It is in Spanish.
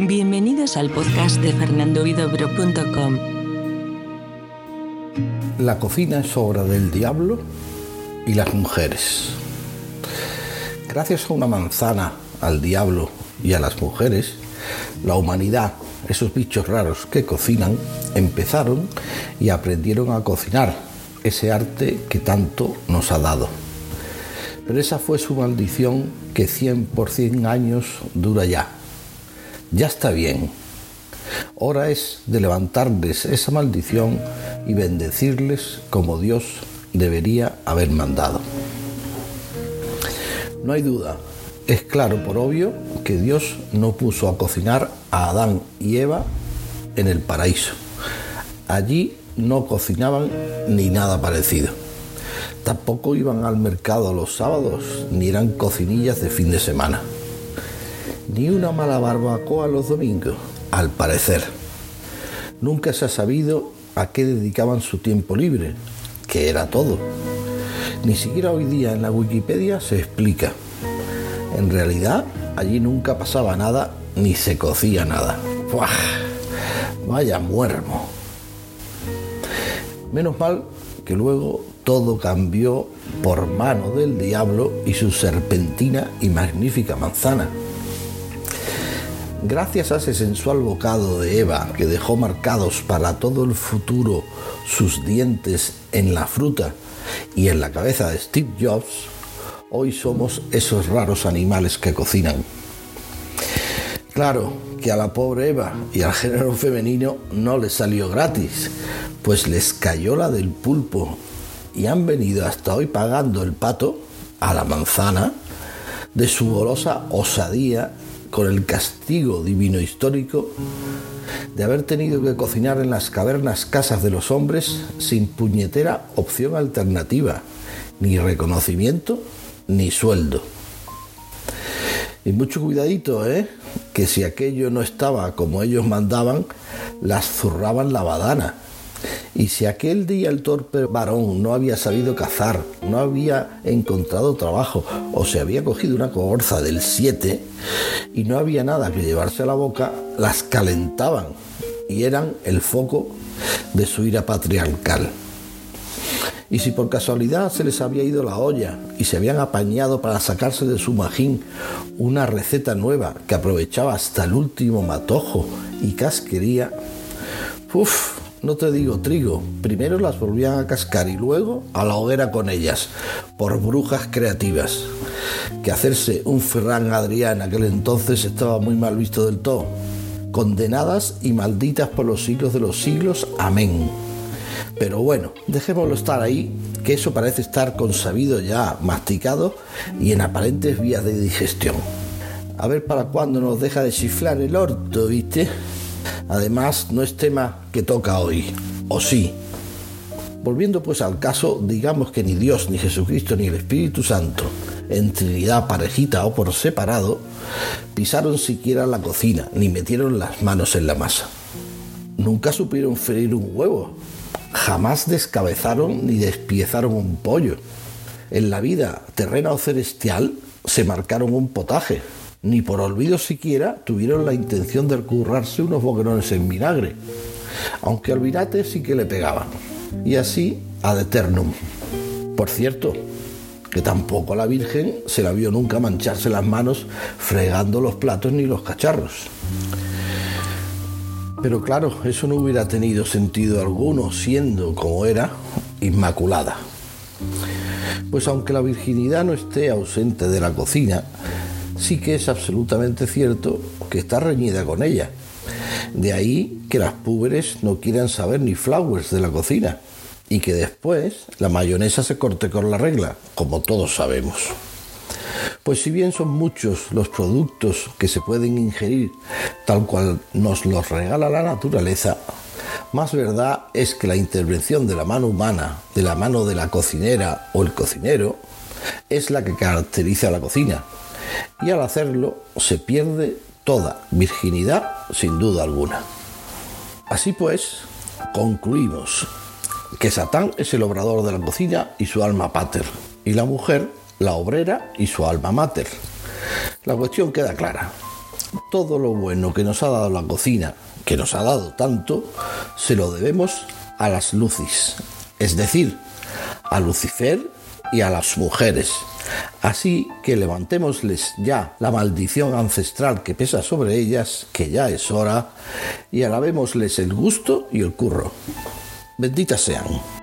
Bienvenidos al podcast de fernandovidobro.com. La cocina es obra del diablo y las mujeres. Gracias a una manzana, al diablo y a las mujeres, la humanidad, esos bichos raros que cocinan, empezaron y aprendieron a cocinar, ese arte que tanto nos ha dado. Pero esa fue su maldición que 100 por 100 años dura ya ya está bien. Hora es de levantarles esa maldición y bendecirles como Dios debería haber mandado. No hay duda, es claro por obvio que Dios no puso a cocinar a Adán y Eva en el paraíso. Allí no cocinaban ni nada parecido. Tampoco iban al mercado los sábados ni eran cocinillas de fin de semana ni una mala barbacoa los domingos, al parecer. Nunca se ha sabido a qué dedicaban su tiempo libre, que era todo. Ni siquiera hoy día en la Wikipedia se explica. En realidad, allí nunca pasaba nada ni se cocía nada. ¡Buah! Vaya muermo. Menos mal que luego todo cambió por mano del diablo y su serpentina y magnífica manzana. Gracias a ese sensual bocado de Eva que dejó marcados para todo el futuro sus dientes en la fruta y en la cabeza de Steve Jobs, hoy somos esos raros animales que cocinan. Claro que a la pobre Eva y al género femenino no les salió gratis, pues les cayó la del pulpo y han venido hasta hoy pagando el pato a la manzana de su golosa osadía con el castigo divino histórico de haber tenido que cocinar en las cavernas casas de los hombres sin puñetera opción alternativa, ni reconocimiento, ni sueldo. Y mucho cuidadito, ¿eh? Que si aquello no estaba como ellos mandaban, las zurraban la badana y si aquel día el torpe varón no había sabido cazar, no había encontrado trabajo o se había cogido una cogorza del 7 y no había nada que llevarse a la boca, las calentaban y eran el foco de su ira patriarcal. Y si por casualidad se les había ido la olla y se habían apañado para sacarse de su majín una receta nueva que aprovechaba hasta el último matojo y casquería, uff, no te digo trigo, primero las volvían a cascar y luego a la hoguera con ellas, por brujas creativas. Que hacerse un Ferran Adrián aquel entonces estaba muy mal visto del todo. Condenadas y malditas por los siglos de los siglos. Amén. Pero bueno, dejémoslo estar ahí, que eso parece estar consabido ya, masticado y en aparentes vías de digestión. A ver para cuándo nos deja de chiflar el orto, ¿viste? Además, no es tema que toca hoy, o sí. Volviendo pues al caso, digamos que ni Dios, ni Jesucristo, ni el Espíritu Santo, en Trinidad parejita o por separado, pisaron siquiera la cocina, ni metieron las manos en la masa. Nunca supieron freír un huevo, jamás descabezaron ni despiezaron un pollo. En la vida terrena o celestial se marcaron un potaje, ni por olvido siquiera tuvieron la intención de currarse unos boquerones en vinagre, aunque al virate sí que le pegaban. Y así ad eternum. Por cierto, que tampoco a la Virgen se la vio nunca mancharse las manos fregando los platos ni los cacharros. Pero claro, eso no hubiera tenido sentido alguno siendo como era inmaculada. Pues aunque la virginidad no esté ausente de la cocina, sí que es absolutamente cierto que está reñida con ella. De ahí que las púberes no quieran saber ni flowers de la cocina y que después la mayonesa se corte con la regla, como todos sabemos. Pues si bien son muchos los productos que se pueden ingerir tal cual nos los regala la naturaleza, más verdad es que la intervención de la mano humana, de la mano de la cocinera o el cocinero, es la que caracteriza a la cocina y al hacerlo se pierde toda virginidad sin duda alguna. Así pues, concluimos que Satán es el obrador de la cocina y su alma pater, y la mujer la obrera y su alma mater. La cuestión queda clara. todo lo bueno que nos ha dado la cocina, que nos ha dado tanto, se lo debemos a las lucis, es decir, a Lucifer y a las mujeres. Así que levantémosles ya la maldición ancestral que pesa sobre ellas, que ya es hora, y alabémosles el gusto y el curro. Benditas sean.